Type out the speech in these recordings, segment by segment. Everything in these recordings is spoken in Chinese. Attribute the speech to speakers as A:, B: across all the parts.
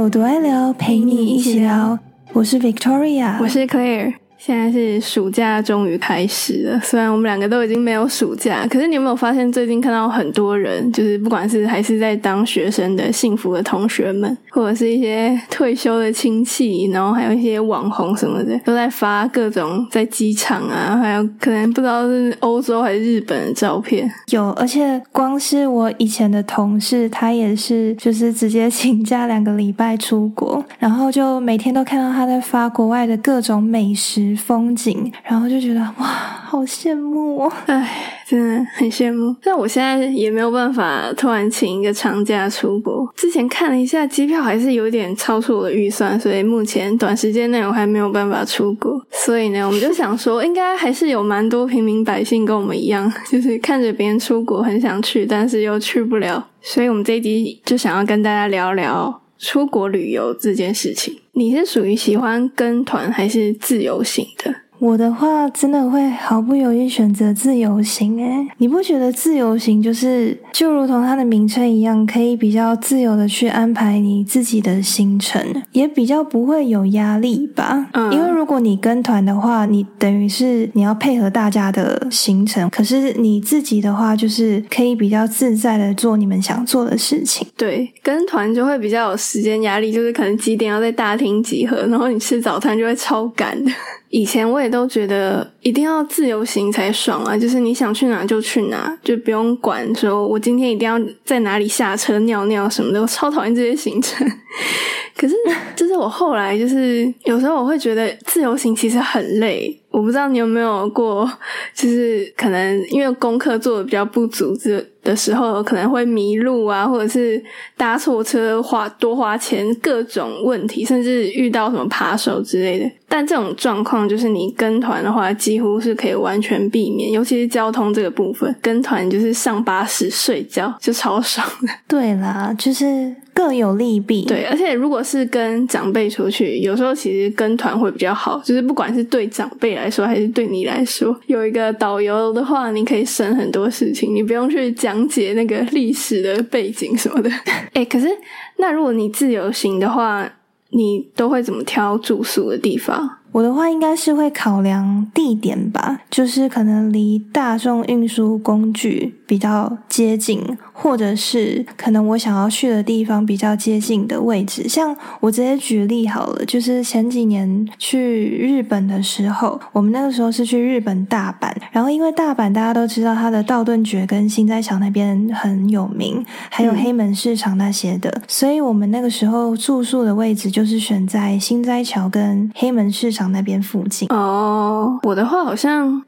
A: 有多爱聊，陪你一起聊。我是 Victoria，
B: 我是 Claire。现在是暑假终于开始了，虽然我们两个都已经没有暑假，可是你有没有发现最近看到很多人，就是不管是还是在当学生的幸福的同学们，或者是一些退休的亲戚，然后还有一些网红什么的，都在发各种在机场啊，还有可能不知道是欧洲还是日本的照片。
A: 有，而且光是我以前的同事，他也是就是直接请假两个礼拜出国，然后就每天都看到他在发国外的各种美食。风景，然后就觉得哇，好羡慕哦！
B: 哎，真的很羡慕。但我现在也没有办法突然请一个长假出国。之前看了一下机票，还是有点超出我的预算，所以目前短时间内我还没有办法出国。所以呢，我们就想说，应该还是有蛮多平民百姓跟我们一样，就是看着别人出国很想去，但是又去不了。所以我们这一集就想要跟大家聊聊。出国旅游这件事情，你是属于喜欢跟团还是自由行的？
A: 我的话真的会毫不犹豫选择自由行诶，你不觉得自由行就是就如同它的名称一样，可以比较自由的去安排你自己的行程，也比较不会有压力吧？嗯，因为如果你跟团的话，你等于是你要配合大家的行程，可是你自己的话就是可以比较自在的做你们想做的事情。
B: 对，跟团就会比较有时间压力，就是可能几点要在大厅集合，然后你吃早餐就会超赶的。以前我也都觉得一定要自由行才爽啊，就是你想去哪就去哪，就不用管说我今天一定要在哪里下车尿尿什么的，我超讨厌这些行程。可是，就是我后来就是有时候我会觉得自由行其实很累。我不知道你有没有过，就是可能因为功课做的比较不足这的时候，可能会迷路啊，或者是搭错车花多花钱，各种问题，甚至遇到什么扒手之类的。但这种状况就是你跟团的话，几乎是可以完全避免，尤其是交通这个部分，跟团就是上巴士睡觉就超爽的。
A: 对啦，就是。各有利弊，
B: 对，而且如果是跟长辈出去，有时候其实跟团会比较好，就是不管是对长辈来说，还是对你来说，有一个导游的话，你可以省很多事情，你不用去讲解那个历史的背景什么的。哎，可是那如果你自由行的话，你都会怎么挑住宿的地方？
A: 我的话应该是会考量地点吧，就是可能离大众运输工具比较接近，或者是可能我想要去的地方比较接近的位置。像我直接举例好了，就是前几年去日本的时候，我们那个时候是去日本大阪，然后因为大阪大家都知道它的道顿崛跟新斋桥那边很有名，还有黑门市场那些的，所以我们那个时候住宿的位置就是选在新斋桥跟黑门市场。那边附近
B: 哦，我的话好像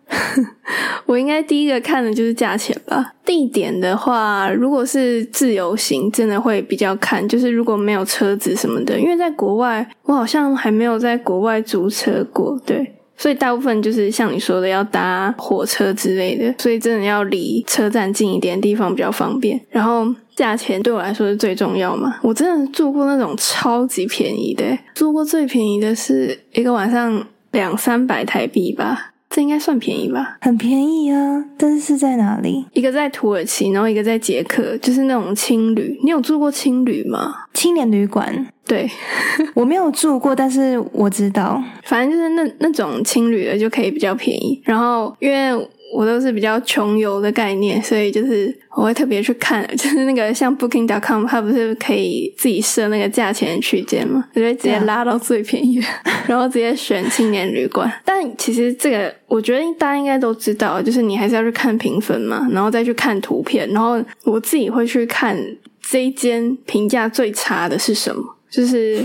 B: 我应该第一个看的就是价钱吧。地点的话，如果是自由行，真的会比较看，就是如果没有车子什么的，因为在国外，我好像还没有在国外租车过，对，所以大部分就是像你说的要搭火车之类的，所以真的要离车站近一点地方比较方便。然后。价钱对我来说是最重要嘛？我真的住过那种超级便宜的，住过最便宜的是一个晚上两三百台币吧，这应该算便宜吧？
A: 很便宜啊！但是是在哪里？
B: 一个在土耳其，然后一个在捷克，就是那种青旅。你有住过青旅吗？
A: 青年旅馆？
B: 对，
A: 我没有住过，但是我知道，
B: 反正就是那那种青旅的就可以比较便宜。然后因为。我都是比较穷游的概念，所以就是我会特别去看，就是那个像 Booking.com，它不是可以自己设那个价钱区间吗？我就直接拉到最便宜，然后直接选青年旅馆。但其实这个，我觉得大家应该都知道，就是你还是要去看评分嘛，然后再去看图片，然后我自己会去看这一间评价最差的是什么。就是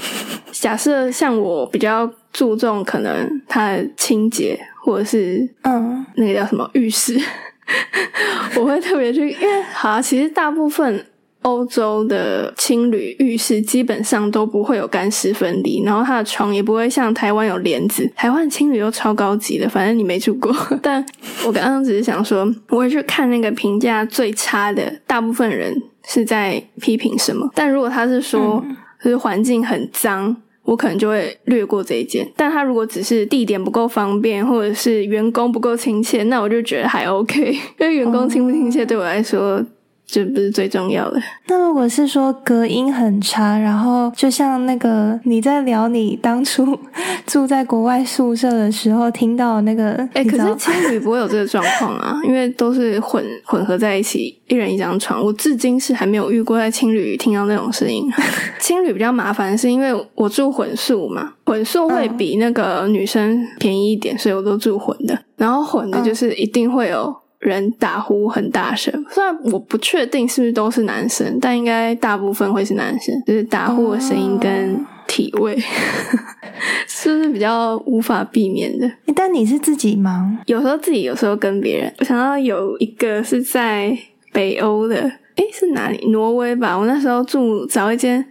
B: 假设像我比较注重可能它的清洁。或者是嗯，那个叫什么浴室，我会特别去，因为好，其实大部分欧洲的青旅浴室基本上都不会有干湿分离，然后它的床也不会像台湾有帘子，台湾青旅又超高级的，反正你没住过。但我刚刚只是想说，我会去看那个评价最差的，大部分人是在批评什么，但如果他是说，就是环境很脏。我可能就会略过这一件，但他如果只是地点不够方便，或者是员工不够亲切，那我就觉得还 OK。因为员工亲不亲切对我来说就不是最重要的。
A: 那如果是说隔音很差，然后就像那个你在聊你当初住在国外宿舍的时候听到那个，
B: 哎、可是青旅不会有这个状况啊，因为都是混混合在一起，一人一张床。我至今是还没有遇过在青旅听到那种声音。青旅比较麻烦，是因为我住混宿嘛，混宿会比那个女生便宜一点，所以我都住混的。然后混的就是一定会有人打呼很大声，虽然我不确定是不是都是男生，但应该大部分会是男生，就是打呼的声音跟体味，是不是比较无法避免的？
A: 但你是自己吗？
B: 有时候自己，有时候跟别人。我想到有一个是在北欧的，诶，是哪里？挪威吧。我那时候住找一间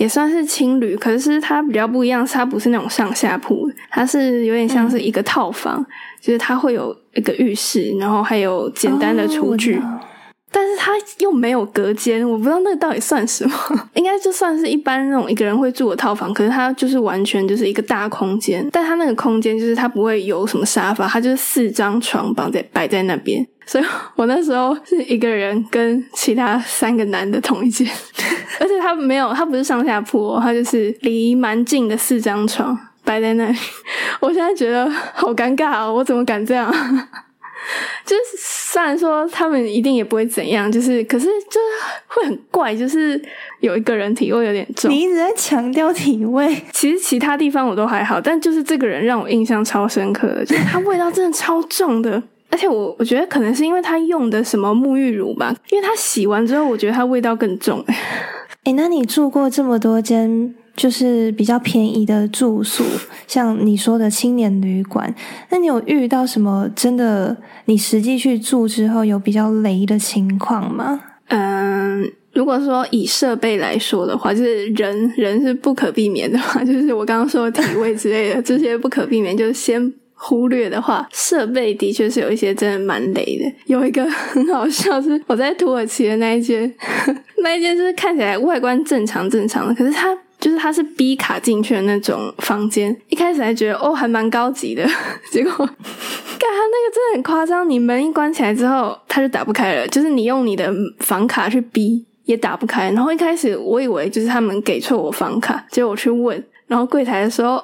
B: 也算是青旅，可是它比较不一样，是它不是那种上下铺，它是有点像是一个套房，就是它会有一个浴室，然后还有简单的厨具。但是它又没有隔间，我不知道那个到底算什么，应该就算是一般那种一个人会住的套房，可是它就是完全就是一个大空间，但它那个空间就是它不会有什么沙发，它就是四张床绑在摆在那边，所以我那时候是一个人跟其他三个男的同一间，而且它没有，它不是上下铺、哦，它就是离蛮近的四张床摆在那里，我现在觉得好尴尬哦，我怎么敢这样？就是虽然说他们一定也不会怎样，就是可是就是会很怪，就是有一个人体味有点重。
A: 你一直在强调体味，
B: 其实其他地方我都还好，但就是这个人让我印象超深刻的，就是他味道真的超重的。而且我我觉得可能是因为他用的什么沐浴乳吧，因为他洗完之后，我觉得他味道更重。
A: 诶，那你住过这么多间就是比较便宜的住宿，像你说的青年旅馆，那你有遇到什么真的你实际去住之后有比较雷的情况吗？
B: 嗯，如果说以设备来说的话，就是人人是不可避免的嘛，就是我刚刚说的体位之类的这些不可避免，就是先忽略的话，设备的确是有一些真的蛮雷的。有一个很好笑，是我在土耳其的那一间，那一间就是看起来外观正常正常的，可是它。就是它是 B 卡进去的那种房间，一开始还觉得哦还蛮高级的，结果，干它那个真的很夸张，你门一关起来之后，它就打不开了，就是你用你的房卡去逼也打不开。然后一开始我以为就是他们给错我房卡，结果我去问，然后柜台的时候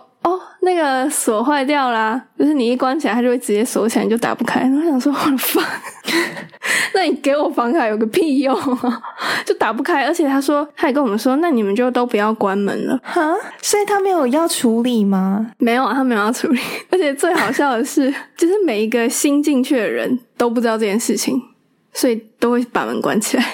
B: 那个锁坏掉啦，就是你一关起来它就会直接锁起来，你就打不开。我想说我的房，那你给我房卡有个屁用啊，就打不开。而且他说他也跟我们说，那你们就都不要关门了。
A: 哈，所以他没有要处理吗？
B: 没有啊，他没有要处理。而且最好笑的是，就是每一个新进去的人都不知道这件事情，所以都会把门关起来，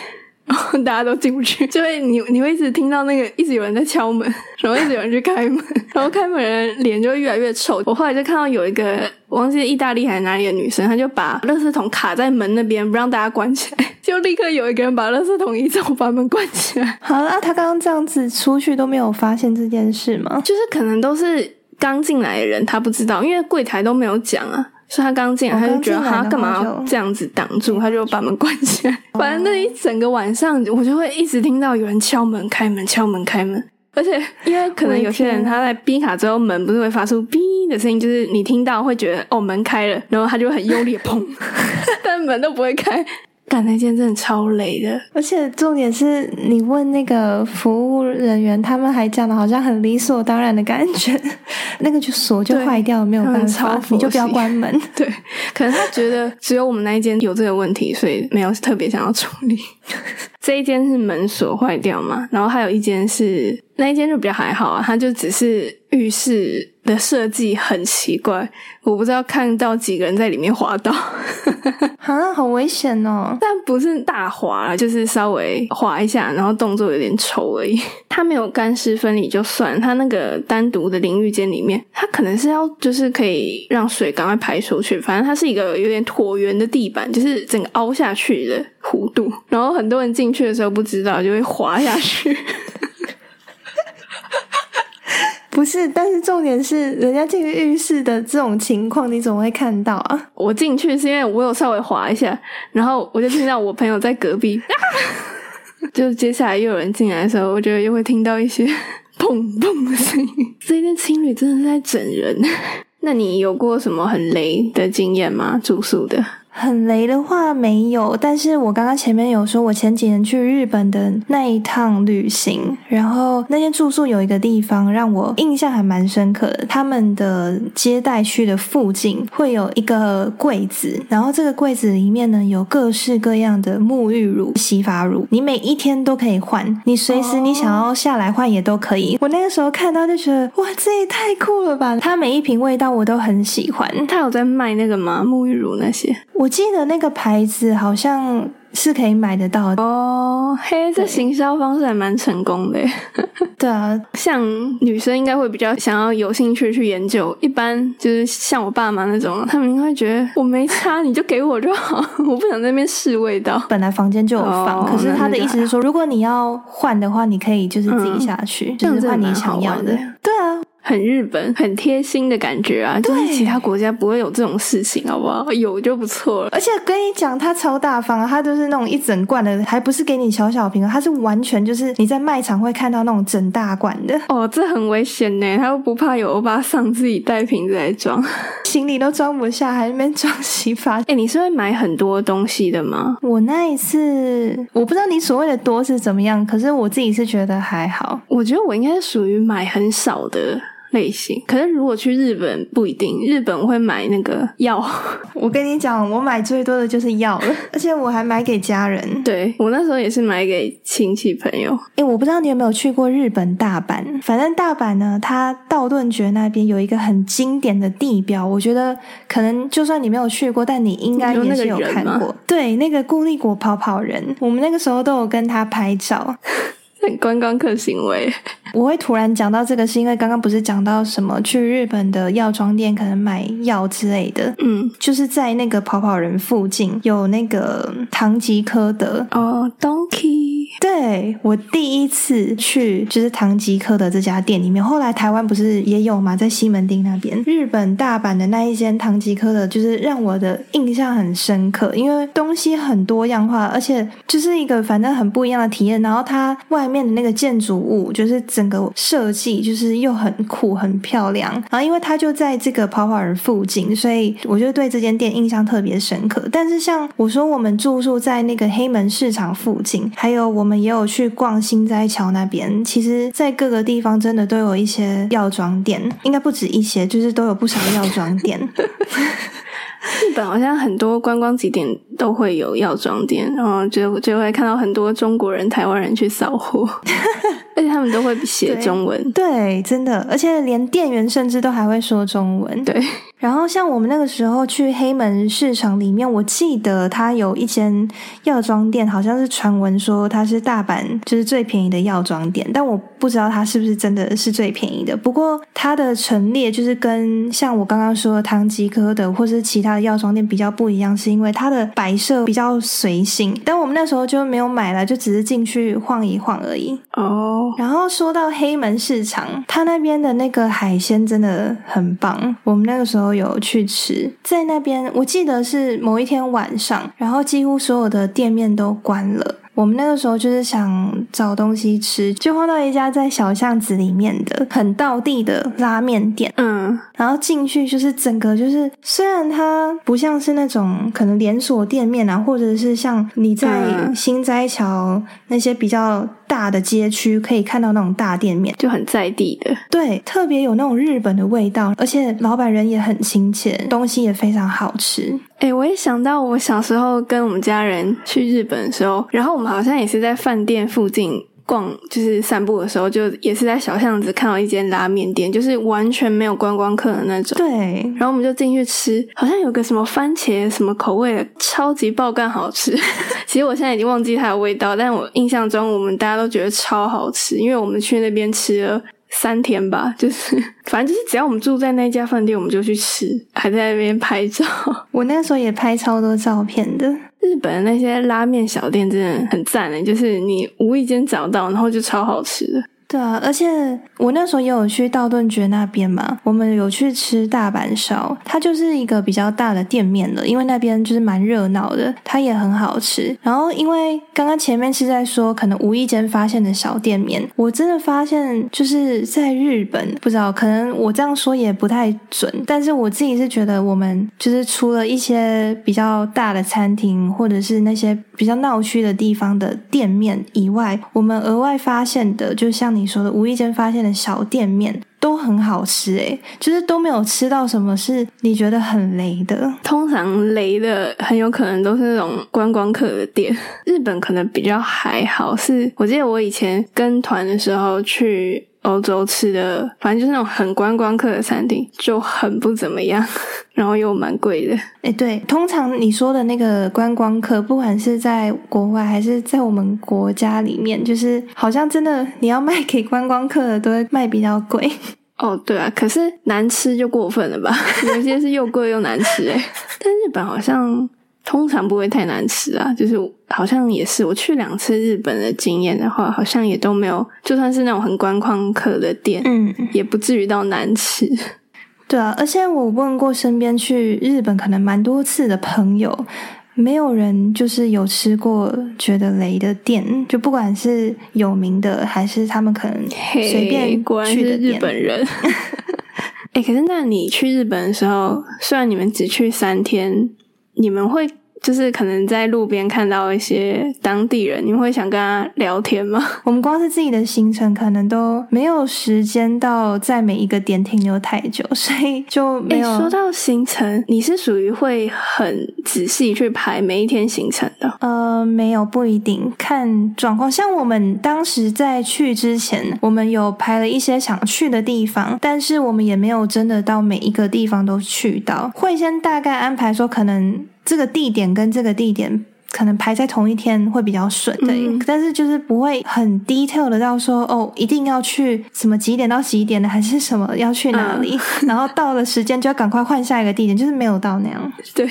B: 然后大家都进不去。就会你你会一直听到那个一直有人在敲门，然后一直有人去开门，然后开门人脸就会越来越臭。我后来就看到有一个我忘记意大利还是哪里的女生，她就把垃圾桶卡在门那边，不让大家关起来，就立刻有一个人把垃圾桶移走，把门关起来。
A: 好，了，她刚刚这样子出去都没有发现这件事吗？
B: 就是可能都是刚进来的人，他不知道，因为柜台都没有讲啊，所以他刚进来
A: 哦
B: 他就觉得他干嘛要这样子挡住，他就把门关起来。反正那一整个晚上，我就会一直听到有人敲门、开门、敲门、开门。而且，因为可能有些人他在逼卡之后，门不是会发出“哔”的声音，就是你听到会觉得哦门开了，然后他就很用力地砰，但门都不会开。干那间真的超雷的，
A: 而且重点是你问那个服务人员，他们还讲的好像很理所当然的感觉，那个就锁就
B: 对
A: 坏掉了，没有办法，你就不要
B: 系
A: 关门。
B: 对，可能他觉得只有我们那一间有这个问题，所以没有特别想要处理。这一间是门锁坏掉嘛，然后还有一间是那一间就比较还好啊，它就只是浴室的设计很奇怪，我不知道看到几个人在里面滑倒，
A: 啊，好危险哦！
B: 但不是大滑，就是稍微滑一下，然后动作有点丑而已。它没有干湿分离就算，它那个单独的淋浴间里面，它可能是要就是可以让水赶快排出去，反正它是一个有点椭圆的地板，就是整个凹下去的弧度，然后很多人进去的时候不知道就会滑下去。
A: 不是，但是重点是，人家进浴室的这种情况，你怎么会看到啊？
B: 我进去是因为我有稍微滑一下，然后我就听到我朋友在隔壁，啊、就接下来又有人进来的时候，我觉得又会听到一些砰砰的声音。这对情侣真的是在整人。那你有过什么很雷的经验吗？住宿的？
A: 很雷的话没有，但是我刚刚前面有说，我前几年去日本的那一趟旅行，然后那间住宿有一个地方让我印象还蛮深刻的，他们的接待区的附近会有一个柜子，然后这个柜子里面呢有各式各样的沐浴乳、洗发乳，你每一天都可以换，你随时你想要下来换也都可以。我那个时候看到就觉得，哇，这也太酷了吧！它每一瓶味道我都很喜欢。
B: 它有在卖那个吗？沐浴乳那些？
A: 我记得那个牌子好像是可以买得到的
B: 哦。嘿，这行销方式还蛮成功的。
A: 对啊，
B: 像女生应该会比较想要有兴趣去研究。一般就是像我爸妈那种，他们应该会觉得我没差，你就给我就好，我不想在那边试味道。
A: 本来房间就有放，可是他的意思是说，如果你要换的话，你可以就是自己下去，就是换你想要的。对啊。
B: 很日本，很贴心的感觉啊！就是其他国家不会有这种事情，好不好？有就不错了。
A: 而且跟你讲，它超大方，它就是那种一整罐的，还不是给你小小瓶，它是完全就是你在卖场会看到那种整大罐的。
B: 哦，这很危险呢！他又不怕有欧巴桑自己带瓶子来装，
A: 行李都装不下，还那边装洗发。
B: 哎，你是会买很多东西的吗？
A: 我那一次，我不知道你所谓的多是怎么样，可是我自己是觉得还好。
B: 我觉得我应该是属于买很少的。类型，可是如果去日本不一定，日本会买那个药。
A: 我跟你讲，我买最多的就是药了，而且我还买给家人。
B: 对我那时候也是买给亲戚朋友。
A: 哎，我不知道你有没有去过日本大阪，反正大阪呢，它道顿崛那边有一个很经典的地标，我觉得可能就算你没有去过，但你应该也是有看过。对，那个固力果跑跑人，我们那个时候都有跟他拍照。
B: 观光客行为，
A: 我会突然讲到这个，是因为刚刚不是讲到什么去日本的药妆店可能买药之类的，
B: 嗯，
A: 就是在那个跑跑人附近有那个唐吉诃德。
B: 哦，Donkey。
A: 对我第一次去就是唐吉诃德这家店里面，后来台湾不是也有嘛，在西门町那边，日本大阪的那一间唐吉诃德，就是让我的印象很深刻，因为东西很多样化，而且就是一个反正很不一样的体验。然后它外面的那个建筑物，就是整个设计就是又很酷很漂亮。然后因为它就在这个跑跑人附近，所以我就对这间店印象特别深刻。但是像我说，我们住宿在那个黑门市场附近，还有我们。也有去逛新斋桥那边，其实，在各个地方真的都有一些药妆店，应该不止一些，就是都有不少药妆店。
B: 日本好像很多观光景点都会有药妆店，然后就就会看到很多中国人、台湾人去扫货，而且他们都会写中文。
A: 对，真的，而且连店员甚至都还会说中文。
B: 对。
A: 然后像我们那个时候去黑门市场里面，我记得它有一间药妆店，好像是传闻说它是大阪就是最便宜的药妆店，但我不知道它是不是真的是最便宜的。不过它的陈列就是跟像我刚刚说的唐吉诃德或是其他的药妆店比较不一样，是因为它的摆设比较随性。但我们那时候就没有买了，就只是进去晃一晃而已。
B: 哦。
A: 然后说到黑门市场，它那边的那个海鲜真的很棒。我们那个时候。有去吃，在那边我记得是某一天晚上，然后几乎所有的店面都关了。我们那个时候就是想找东西吃，就晃到一家在小巷子里面的很道地的拉面店。
B: 嗯，
A: 然后进去就是整个就是，虽然它不像是那种可能连锁店面啊，或者是像你在新斋桥那些比较大的街区可以看到那种大店面，
B: 就很在地的，
A: 对，特别有那种日本的味道，而且老板人也很亲切，东西也非常好吃。
B: 哎，我也想到我小时候跟我们家人去日本的时候，然后我们好像也是在饭店附近逛，就是散步的时候，就也是在小巷子看到一间拉面店，就是完全没有观光客的那种。
A: 对，
B: 然后我们就进去吃，好像有个什么番茄什么口味的，超级爆干好吃。其实我现在已经忘记它的味道，但我印象中我们大家都觉得超好吃，因为我们去那边吃了。三天吧，就是反正就是只要我们住在那家饭店，我们就去吃，还在那边拍照。
A: 我那时候也拍超多照片的。
B: 日本的那些拉面小店真的很赞的，就是你无意间找到，然后就超好吃的。
A: 对啊，而且我那时候也有去道顿崛那边嘛，我们有去吃大阪烧，它就是一个比较大的店面了，因为那边就是蛮热闹的，它也很好吃。然后因为刚刚前面是在说可能无意间发现的小店面，我真的发现就是在日本，不知道可能我这样说也不太准，但是我自己是觉得我们就是除了一些比较大的餐厅或者是那些比较闹区的地方的店面以外，我们额外发现的，就像你你说的，无意间发现的小店面都很好吃诶，就是都没有吃到什么是你觉得很雷的。
B: 通常雷的很有可能都是那种观光客的店，日本可能比较还好。是我记得我以前跟团的时候去欧洲吃的，反正就是那种很观光客的餐厅，就很不怎么样，然后又蛮贵的。
A: 诶，对，通常你说的那个观光客，不管是在国外还是在我们国家里面，就是好像真的你要卖给观光客的，都会卖比较贵。
B: 哦，对啊，可是难吃就过分了吧？有些是又贵又难吃诶，但日本好像通常不会太难吃啊，就是好像也是我去两次日本的经验的话，好像也都没有，就算是那种很观光客的店，
A: 嗯，
B: 也不至于到难吃。
A: 对啊，而且我问过身边去日本可能蛮多次的朋友。没有人就是有吃过觉得雷的店，就不管是有名的还是他们可能随便去的
B: 日本人。哎，可是那你去日本的时候，虽然你们只去三天，你们会？就是可能在路边看到一些当地人，你们会想跟他聊天吗？
A: 我们光是自己的行程，可能都没有时间到在每一个点停留太久，所以就没有。
B: 说到行程，你是属于会很仔细去排每一天行程的？
A: 呃，没有，不一定看状况。像我们当时在去之前，我们有排了一些想去的地方，但是我们也没有真的到每一个地方都去到，会先大概安排说可能。这个地点跟这个地点可能排在同一天会比较顺的，但是就是不会很 detail 的到说哦，一定要去什么几点到几点的，还是什么要去哪里，然后到了时间就要赶快换下一个地点，就是没有到那样。
B: 对，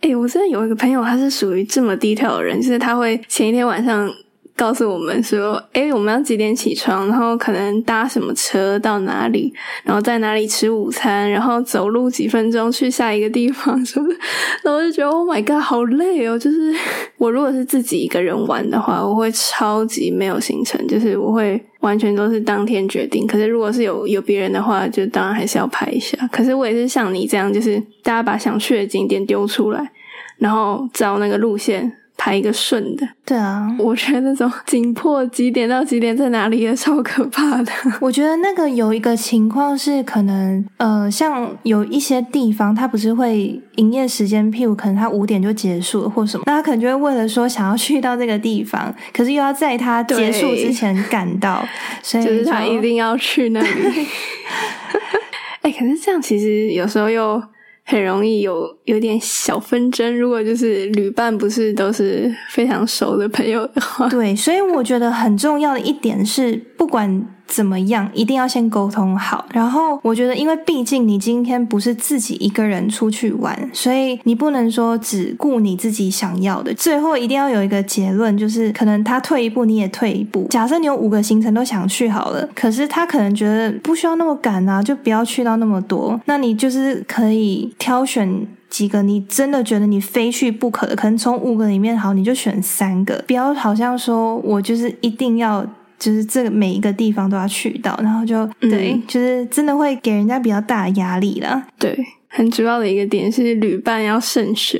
B: 哎，我真的有一个朋友，他是属于这么 detail 的人，就是他会前一天晚上。告诉我们说，哎，我们要几点起床？然后可能搭什么车到哪里？然后在哪里吃午餐？然后走路几分钟去下一个地方什么？然后我就觉得，Oh my god，好累哦！就是我如果是自己一个人玩的话，我会超级没有行程，就是我会完全都是当天决定。可是如果是有有别人的话，就当然还是要排一下。可是我也是像你这样，就是大家把想去的景点丢出来，然后照那个路线。排一个顺的，
A: 对啊，
B: 我觉得那种紧迫几点到几点在哪里也超可怕的。
A: 我觉得那个有一个情况是，可能呃，像有一些地方它不是会营业时间，譬如可能它五点就结束了或什么，那他可能就会为了说想要去到这个地方，可是又要在它结束之前赶到，所以
B: 就是他一定要去那里。哎，可是这样其实有时候又。很容易有有点小纷争，如果就是旅伴不是都是非常熟的朋友的话，
A: 对，所以我觉得很重要的一点是，不管。怎么样？一定要先沟通好。然后我觉得，因为毕竟你今天不是自己一个人出去玩，所以你不能说只顾你自己想要的。最后一定要有一个结论，就是可能他退一步，你也退一步。假设你有五个行程都想去好了，可是他可能觉得不需要那么赶啊，就不要去到那么多。那你就是可以挑选几个你真的觉得你非去不可的，可能从五个里面好，你就选三个，不要好像说我就是一定要。就是这个每一个地方都要去到，然后就对，就是真的会给人家比较大的压力啦。
B: 对，很主要的一个点是旅伴要慎选。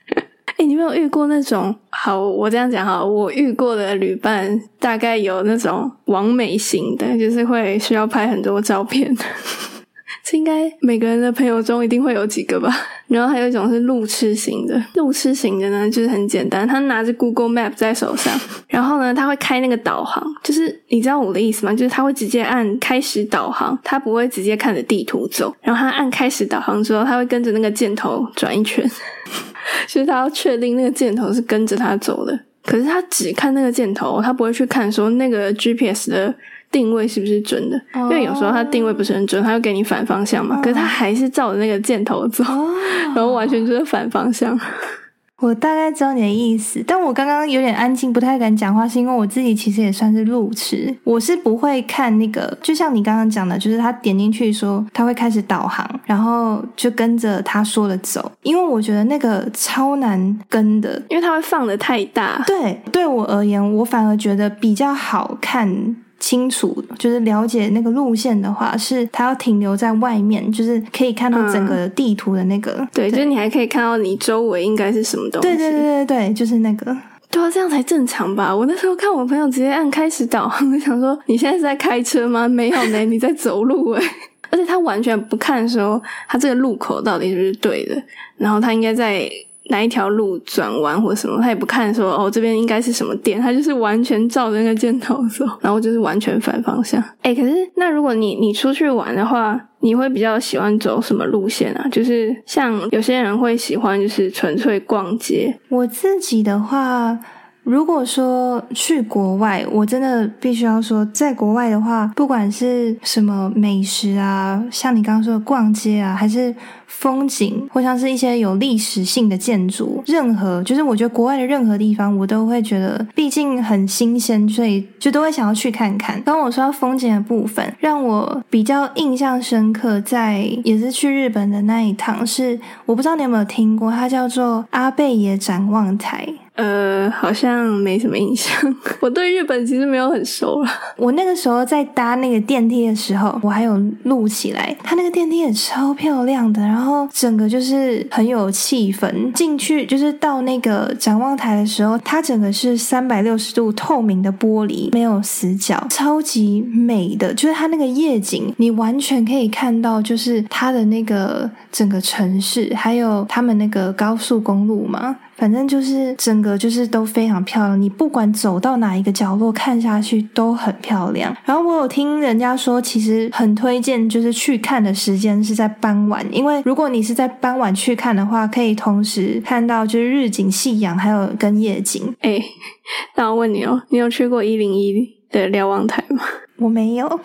B: 哎，你没有遇过那种？好，我这样讲哈，我遇过的旅伴大概有那种完美型的，就是会需要拍很多照片。这应该每个人的朋友中一定会有几个吧。然后还有一种是路痴型的，路痴型的呢，就是很简单，他拿着 Google Map 在手上，然后呢，他会开那个导航，就是你知道我的意思吗？就是他会直接按开始导航，他不会直接看着地图走。然后他按开始导航之后，他会跟着那个箭头转一圈，就是他要确定那个箭头是跟着他走的。可是他只看那个箭头，他不会去看说那个 GPS 的。定位是不是准的？因为有时候它定位不是很准，它会给你反方向嘛。可是它还是照着那个箭头走，然后完全就是反方向。
A: 我大概知道你的意思，但我刚刚有点安静，不太敢讲话，是因为我自己其实也算是路痴，我是不会看那个，就像你刚刚讲的，就是他点进去说他会开始导航，然后就跟着他说的走，因为我觉得那个超难跟的，
B: 因为它会放的太大。
A: 对，对我而言，我反而觉得比较好看。清楚，就是了解那个路线的话，是它要停留在外面，就是可以看到整个地图的那个。
B: 对，就是你还可以看到你周围应该是什么东西。
A: 对对对对对，就是那个。
B: 对啊，这样才正常吧？我那时候看我朋友直接按开始导航，我想说你现在是在开车吗？没有呢，你在走路哎。而且他完全不看说他这个路口到底是不是对的，然后他应该在。哪一条路转弯或什么，他也不看说哦这边应该是什么店，他就是完全照着那个箭头走，然后就是完全反方向。哎，可是那如果你你出去玩的话，你会比较喜欢走什么路线啊？就是像有些人会喜欢就是纯粹逛街，
A: 我自己的话。如果说去国外，我真的必须要说，在国外的话，不管是什么美食啊，像你刚刚说的逛街啊，还是风景，或像是一些有历史性的建筑，任何就是我觉得国外的任何地方，我都会觉得，毕竟很新鲜，所以就都会想要去看看。刚我说到风景的部分，让我比较印象深刻，在也是去日本的那一趟，是我不知道你有没有听过，它叫做阿贝野展望台。
B: 呃，好像没什么印象。我对日本其实没有很熟了。
A: 我那个时候在搭那个电梯的时候，我还有录起来。它那个电梯也超漂亮的，然后整个就是很有气氛。进去就是到那个展望台的时候，它整个是三百六十度透明的玻璃，没有死角，超级美的。就是它那个夜景，你完全可以看到，就是它的那个整个城市，还有他们那个高速公路嘛。反正就是整个就是都非常漂亮，你不管走到哪一个角落看下去都很漂亮。然后我有听人家说，其实很推荐就是去看的时间是在傍晚，因为如果你是在傍晚去看的话，可以同时看到就是日景、夕阳，还有跟夜景。
B: 哎，那我问你哦，你有去过一零一的瞭望台吗？
A: 我没有。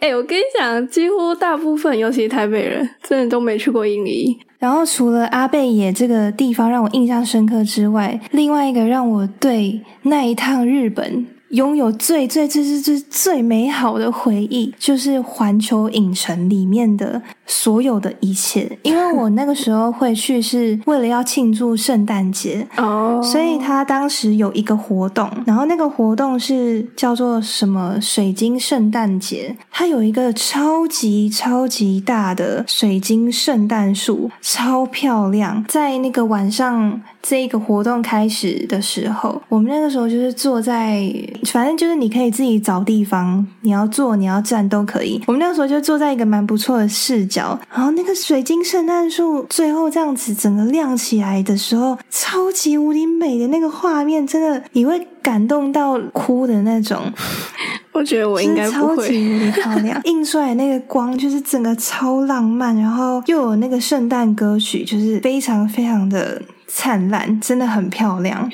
B: 哎，我跟你讲，几乎大部分，尤其台北人，真的都没去过一零一。
A: 然后除了阿贝野这个地方让我印象深刻之外，另外一个让我对那一趟日本。拥有最最最最最最美好的回忆，就是环球影城里面的所有的一切。因为我那个时候会去，是为了要庆祝圣诞节哦，所以他当时有一个活动，然后那个活动是叫做什么水晶圣诞节，它有一个超级超级大的水晶圣诞树，超漂亮。在那个晚上，这一个活动开始的时候，我们那个时候就是坐在。反正就是你可以自己找地方，你要坐你要站都可以。我们那时候就坐在一个蛮不错的视角，然后那个水晶圣诞树最后这样子整个亮起来的时候，超级无敌美的那个画面，真的你会感动到哭的那种。
B: 我觉得我应该
A: 超级无敌漂亮，映出来那个光就是整个超浪漫，然后又有那个圣诞歌曲，就是非常非常的灿烂，真的很漂亮。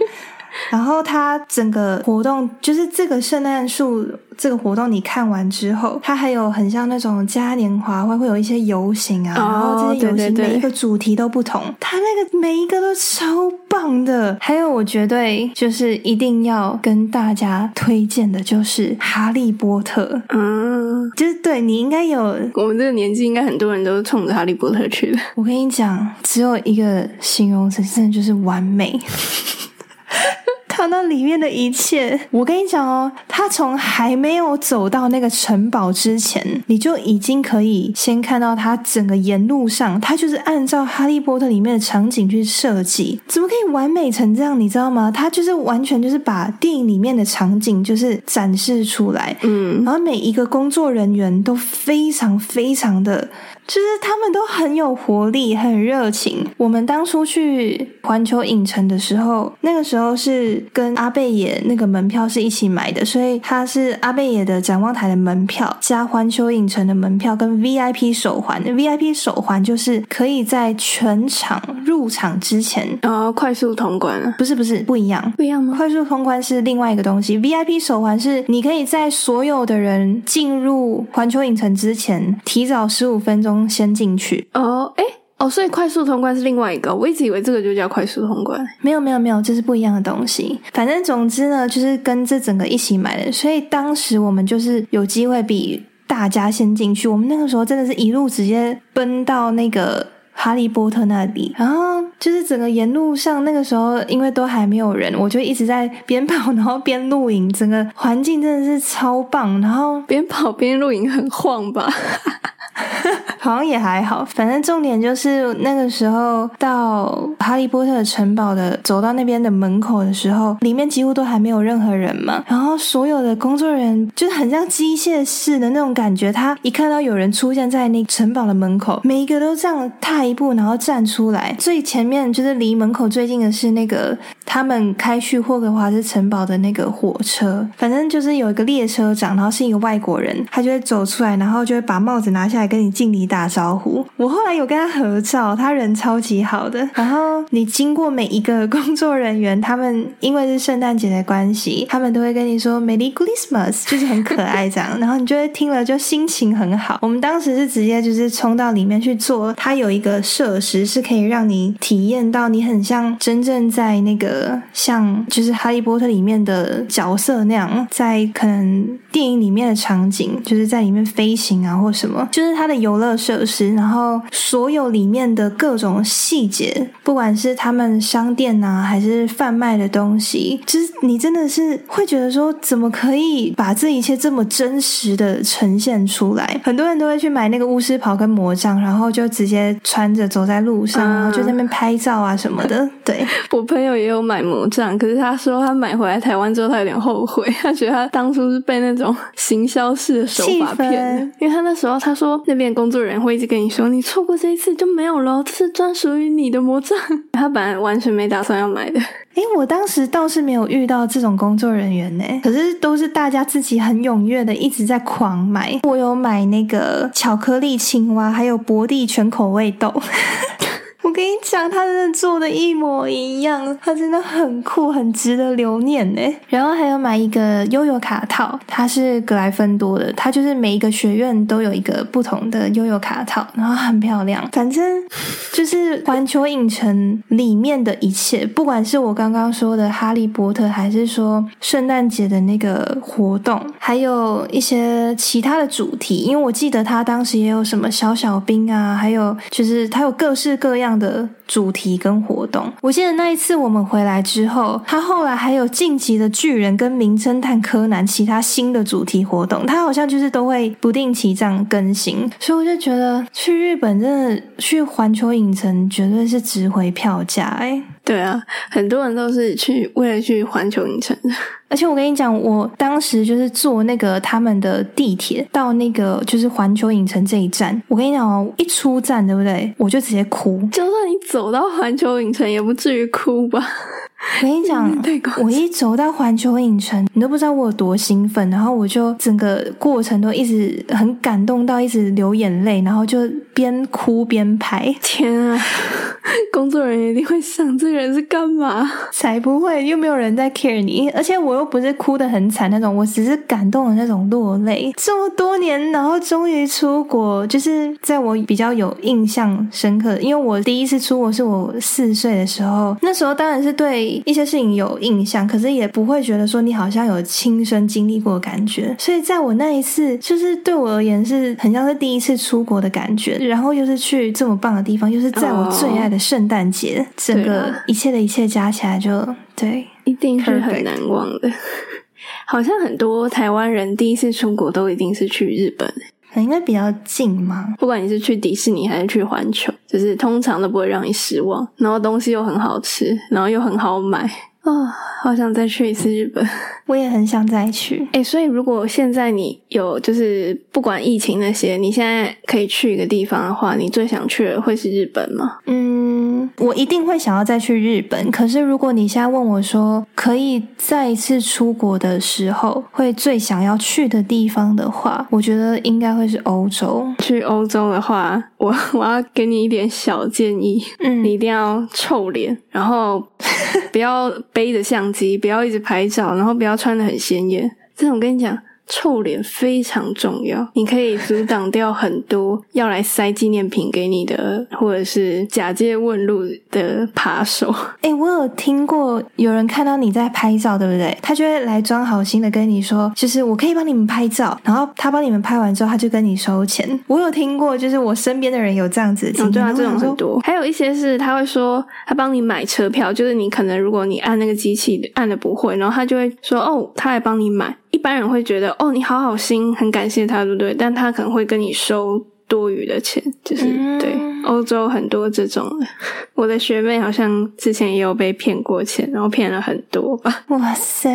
A: 然后它整个活动就是这个圣诞树这个活动，你看完之后，它还有很像那种嘉年华会会有一些游行啊，然后这些游行每一个主题都不同，它那个每一个都超棒的。还有我绝对就是一定要跟大家推荐的就是哈利波特，嗯，就是对你应该有
B: 我们这个年纪应该很多人都是冲着哈利波特去的。
A: 我跟你讲，只有一个形容词，真的就是完美。他那里面的一切，我跟你讲哦，他从还没有走到那个城堡之前，你就已经可以先看到他整个沿路上，他就是按照《哈利波特》里面的场景去设计，怎么可以完美成这样？你知道吗？他就是完全就是把电影里面的场景就是展示出来，嗯，然后每一个工作人员都非常非常的。就是他们都很有活力，很热情。我们当初去环球影城的时候，那个时候是跟阿贝野那个门票是一起买的，所以它是阿贝野的展望台的门票加环球影城的门票跟 VIP 手环。VIP 手环就是可以在全场入场之前
B: 啊快速通关了。
A: 不是不是不一样，
B: 不一样吗？
A: 快速通关是另外一个东西，VIP 手环是你可以在所有的人进入环球影城之前提早十五分钟。先进去
B: 哦，哎，哦，所以快速通关是另外一个，我一直以为这个就叫快速通关。
A: 没有没有没有，这是不一样的东西。反正总之呢，就是跟这整个一起买的，所以当时我们就是有机会比大家先进去。我们那个时候真的是一路直接奔到那个哈利波特那里，然后就是整个沿路上那个时候因为都还没有人，我就一直在边跑然后边录影，整个环境真的是超棒。然后
B: 边跑边录影很晃吧。
A: 好像也还好，反正重点就是那个时候到哈利波特城堡的，走到那边的门口的时候，里面几乎都还没有任何人嘛。然后所有的工作人员就是很像机械式的那种感觉，他一看到有人出现在那城堡的门口，每一个都这样踏一步，然后站出来。最前面就是离门口最近的是那个他们开去霍格华兹城堡的那个火车，反正就是有一个列车长，然后是一个外国人，他就会走出来，然后就会把帽子拿下跟你敬礼。打招呼，我后来有跟他合照，他人超级好的。然后你经过每一个工作人员，他们因为是圣诞节的关系，他们都会跟你说 “Merry Christmas”，就是很可爱这样。然后你就会听了就心情很好。我们当时是直接就是冲到里面去做，它有一个设施是可以让你体验到你很像真正在那个像就是哈利波特里面的角色那样，在可能电影里面的场景，就是在里面飞行啊或什么，就是它的游乐。设施，然后所有里面的各种细节，不管是他们商店呐，还是贩卖的东西，就是你真的是会觉得说，怎么可以把这一切这么真实的呈现出来？很多人都会去买那个巫师袍跟魔杖，然后就直接穿着走在路上，然后就在那边拍照啊什么的。对
B: 我朋友也有买魔杖，可是他说他买回来台湾之后，他有点后悔，他觉得他当初是被那种行销式的手法骗，因为他那时候他说那边工作人员。会一直跟你说，你错过这一次就没有了，这是专属于你的魔杖。他本来完全没打算要买的。
A: 诶，我当时倒是没有遇到这种工作人员呢，可是都是大家自己很踊跃的一直在狂买。我有买那个巧克力青蛙，还有伯利全口味豆。我跟你讲，他真的做的一模一样，他真的很酷，很值得留念呢。然后还有买一个悠悠卡套，它是格莱芬多的，它就是每一个学院都有一个不同的悠悠卡套，然后很漂亮。反正就是环球影城里面的一切，不管是我刚刚说的哈利波特，还是说圣诞节的那个活动，还有一些其他的主题，因为我记得他当时也有什么小小兵啊，还有就是他有各式各样。的主题跟活动，我记得那一次我们回来之后，他后来还有晋级的巨人跟名侦探柯南其他新的主题活动，他好像就是都会不定期这样更新，所以我就觉得去日本真的去环球影城绝对是值回票价哎。
B: 对啊，很多人都是去为了去环球影城。
A: 而且我跟你讲，我当时就是坐那个他们的地铁到那个就是环球影城这一站。我跟你讲哦，一出站对不对，我就直接哭。
B: 就算你走到环球影城，也不至于哭吧。
A: 我跟你讲，我一走到环球影城，你都不知道我有多兴奋，然后我就整个过程都一直很感动到一直流眼泪，然后就边哭边拍。
B: 天啊！工作人员一定会想，这个人是干嘛？
A: 才不会，又没有人在 care 你，而且我又不是哭的很惨那种，我只是感动的那种落泪。这么多年，然后终于出国，就是在我比较有印象深刻，因为我第一次出国是我四岁的时候，那时候当然是对。一些事情有印象，可是也不会觉得说你好像有亲身经历过的感觉，所以在我那一次，就是对我而言是很像是第一次出国的感觉，然后又是去这么棒的地方，又是在我最爱的圣诞节，整个一切的一切加起来，就对，
B: 一定是很难忘的。好像很多台湾人第一次出国都一定是去日本。
A: 应该比较近嘛，
B: 不管你是去迪士尼还是去环球，就是通常都不会让你失望，然后东西又很好吃，然后又很好买。啊，好想再去一次日本，
A: 我也很想再去。
B: 哎，所以如果现在你有就是不管疫情那些，你现在可以去一个地方的话，你最想去的会是日本吗？
A: 嗯。我一定会想要再去日本。可是，如果你现在问我说，可以再一次出国的时候，会最想要去的地方的话，我觉得应该会是欧洲。
B: 去欧洲的话，我 我要给你一点小建议，嗯，你一定要臭脸，然后 不要背着相机，不要一直拍照，然后不要穿的很鲜艳。这种跟你讲。臭脸非常重要，你可以阻挡掉很多要来塞纪念品给你的，或者是假借问路的扒手。
A: 哎、我有听过有人看到你在拍照，对不对？他就会来装好心的跟你说，就是我可以帮你们拍照，然后他帮你们拍完之后，他就跟你收钱。我有听过，就是我身边的人有这样子的经
B: 嗯，
A: 验。
B: 对啊，这种很多。还有一些是他会说他帮你买车票，就是你可能如果你按那个机器按的不会，然后他就会说哦，他来帮你买。一般人会觉得哦，你好好心，很感谢他，对不对？但他可能会跟你收多余的钱，就是、
A: 嗯
B: 对欧洲很多这种的。我的学妹好像之前也有被骗过钱，然后骗了很多吧。
A: 哇塞，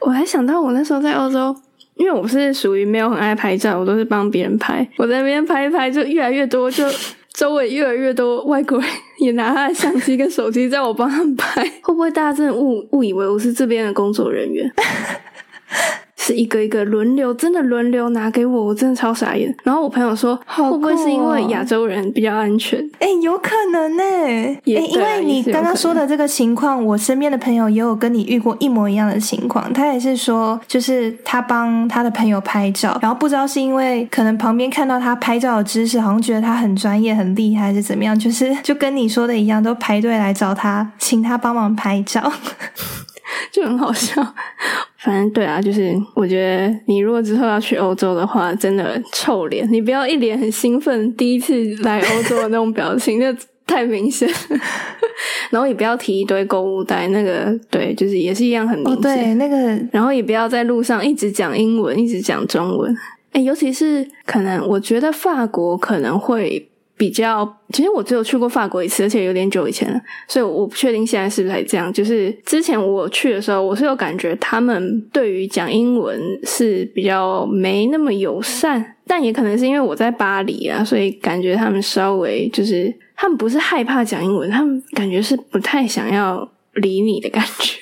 B: 我还想到我那时候在欧洲，因为我是属于没有很爱拍照，我都是帮别人拍。我在那边拍一拍，就越来越多，就 周围越来越多外国人也拿他的相机跟手机在我帮他们拍。会不会大家真的误误以为我是这边的工作人员？是一个一个轮流，真的轮流拿给我，我真的超傻眼。然后我朋友说，
A: 好
B: 会不会是因为亚洲人比较安全？
A: 哎、有可能呢、哎、
B: 也
A: 因为你刚刚说的这个情况，我身边的朋友也有跟你遇过一模一样的情况。他也是说，就是他帮他的朋友拍照，然后不知道是因为可能旁边看到他拍照的姿势，好像觉得他很专业、很厉害，还是怎么样，就是就跟你说的一样，都排队来找他，请他帮忙拍照。
B: 就很好笑。反正对啊，就是我觉得你如果之后要去欧洲的话，真的臭脸，你不要一脸很兴奋，第一次来欧洲的那种表情，那太明显了。然后也不要提一堆购物袋，那个对，就是也是一样很明
A: 哦，
B: 显。
A: 对，那个
B: 然后也不要在路上一直讲英文，一直讲中文。哎，尤其是可能，我觉得法国可能会比较，其实我只有去过法国一次，而且有点久以前了，所以我不确定现在是不是还这样。就是之前我去的时候，我是有感觉他们对于讲英文是比较没那么友善，但也可能是因为我在巴黎啊，所以感觉他们稍微就是他们不是害怕讲英文，他们感觉是不太想要理你的感觉。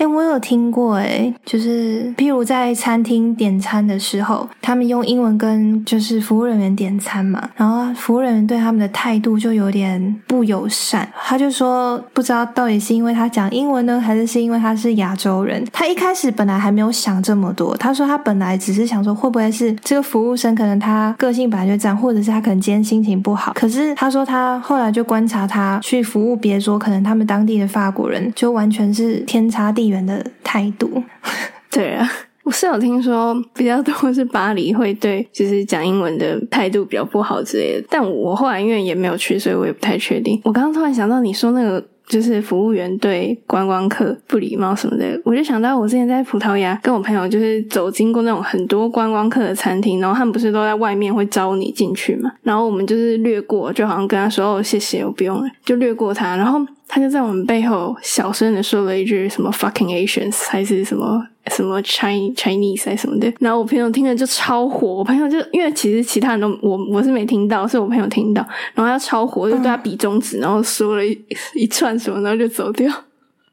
A: 哎、我有听过、哎，就是譬如在餐厅点餐的时候，他们用英文跟就是服务人员点餐嘛，然后服务人员对他们的态度就有点不友善，他就说不知道到底是因为他讲英文呢，还是是因为他是亚洲人。他一开始本来还没有想这么多，他说他本来只是想说会不会是这个服务生可能他个性本来就这样，或者是他可能今天心情不好。可是他说他后来就观察他去服务别桌，可能他们当地的法国人就完全是天差地员的态度。
B: 对啊，我是有听说比较多是巴黎会对就是讲英文的态度比较不好之类的，但我后来因为也没有去，所以我也不太确定。我刚刚突然想到你说那个。就是服务员对观光客不礼貌什么的，我就想到我之前在葡萄牙跟我朋友就是走经过那种很多观光客的餐厅，然后他们不是都在外面会招你进去嘛，然后我们就是略过，就好像跟他说哦谢谢我不用了，就略过他，然后他就在我们背后小声的说了一句什么 fucking Asians 还是什么什么 Chinese Chinese 还什么的，然后我朋友听了就超火，我朋友就因为其实其他人都我我是没听到，是我朋友听到，然后他超火，就对他比中指，然后说了一一串什么，然后就走掉。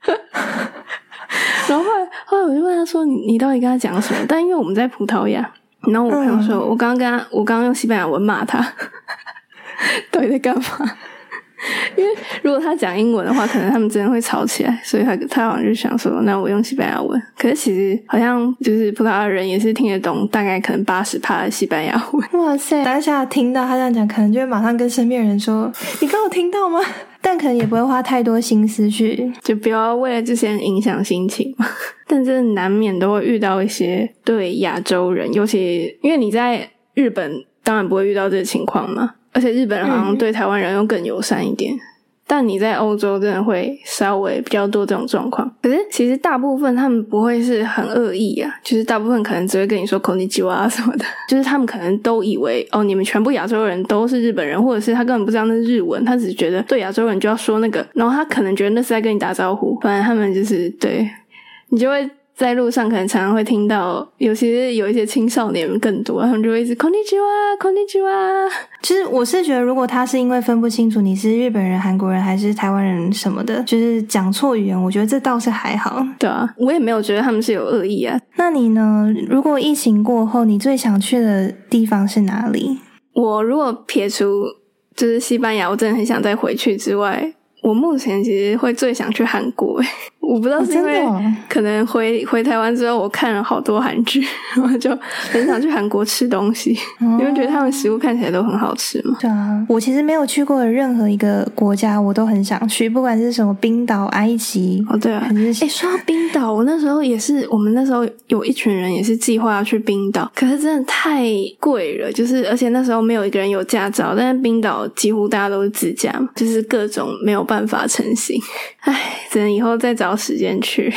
B: 然后后来后来我就问他说：“你你到底跟他讲什么？”但因为我们在葡萄牙，然后我朋友说：“我刚刚跟他，我刚刚用西班牙文骂他，到底在干嘛？” 因为如果他讲英文的话，可能他们真的会吵起来，所以他他好像就想说，那我用西班牙文。可是其实好像就是葡萄牙人也是听得懂，大概可能八十趴的西班牙文。
A: 哇塞！当下听到他这样讲，可能就会马上跟身边人说：“你刚有听到吗？” 但可能也不会花太多心思去。
B: 就不要为了这些人影响心情嘛。但真的难免都会遇到一些对亚洲人，尤其因为你在日本，当然不会遇到这个情况嘛。而且日本人好像对台湾人又更友善一点。但你在欧洲真的会稍微比较多这种状况，可是其实大部分他们不会是很恶意啊，就是大部分可能只会跟你说口尼基哇什么的，就是他们可能都以为哦，你们全部亚洲人都是日本人，或者是他根本不知道那是日文，他只觉得对亚洲人就要说那个，然后他可能觉得那是在跟你打招呼，反正他们就是对。你就会。在路上可能常常会听到，尤其是有一些青少年更多，他们就会一直 “konnichiwa konnichiwa”。
A: 其实我是觉得，如果他是因为分不清楚你是日本人、韩国人还是台湾人什么的，就是讲错语言，我觉得这倒是还好。
B: 对啊，我也没有觉得他们是有恶意啊。
A: 那你呢？如果疫情过后，你最想去的地方是哪里？
B: 我如果撇除就是西班牙，我真的很想再回去之外，我目前其实会最想去韩国。我不知道是因为可能回回台湾之后，我看了好多韩剧，我就很想去韩国吃东西。你会觉得他们食物看起来都很好吃吗？
A: 对啊，我其实没有去过的任何一个国家，我都很想去，不管是什么冰岛、埃及，
B: 哦，对啊，哎，说到冰岛，我那时候也是，我们那时候有一群人也是计划要去冰岛，可是真的太贵了，就是而且那时候没有一个人有驾照，但是冰岛几乎大家都是自驾嘛，就是各种没有办法成行，唉，只能以后再找时间去。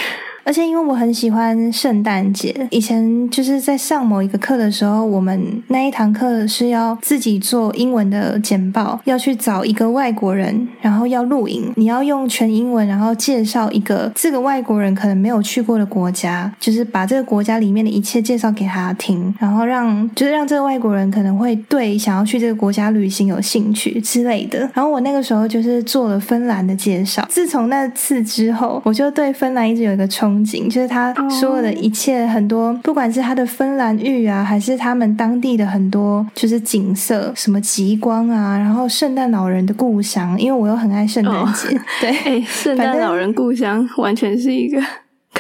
A: 而且因为我很喜欢圣诞节，以前就是在上某一个课的时候，我们那一堂课是要自己做英文的简报，要去找一个外国人，然后要录影，你要用全英文，然后介绍一个这个外国人可能没有去过的国家，就是把这个国家里面的一切介绍给他听，然后让就是让这个外国人可能会对想要去这个国家旅行有兴趣之类的。然后我那个时候就是做了芬兰的介绍，自从那次之后，我就对芬兰一直有一个憧憬，就是他所有的一切很多，不管是他的芬兰浴啊，还是他们当地的很多就是景色，什么极光啊，然后圣诞老人的故乡，因为我又很爱圣诞节，对。
B: 哎，圣诞老人故乡完全是一个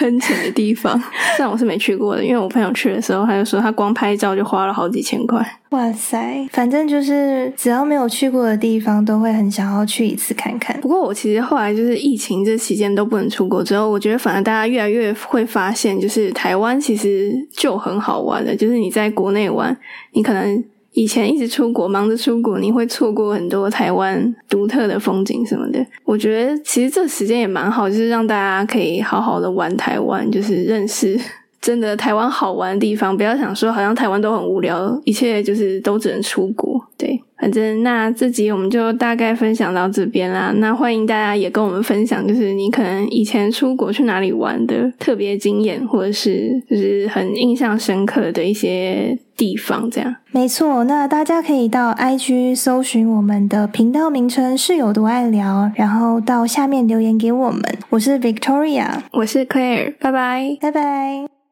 B: 坑钱的地方，虽然我是没去过的，因为我朋友去的时候，他就说他光拍照就花了好几千块。
A: 哇塞，反正就是只要没有去过的地方，都会很想要去一次看看。
B: 不过我其实后来就是疫情这期间都不能出国之后，我觉得反而大家越来越会发现，就是台湾其实就很好玩的，就是你在国内玩，你可能。以前一直出国，忙着出国，你会错过很多台湾独特的风景什么的。我觉得其实这时间也蛮好，就是让大家可以好好的玩台湾，就是认识 真的台湾好玩的地方。不要想说好像台湾都很无聊，一切就是都只能出国。对，反正那这集我们就大概分享到这边啦。那欢迎大家也跟我们分享，就是你可能以前出国去哪里玩的特别经验，或者是就是很印象深刻的一些地方，这样。
A: 没错，那大家可以到 IG 搜寻我们的频道名称是有多爱聊，然后到下面留言给我们。我是 Victoria，
B: 我是 Claire，拜拜，
A: 拜拜。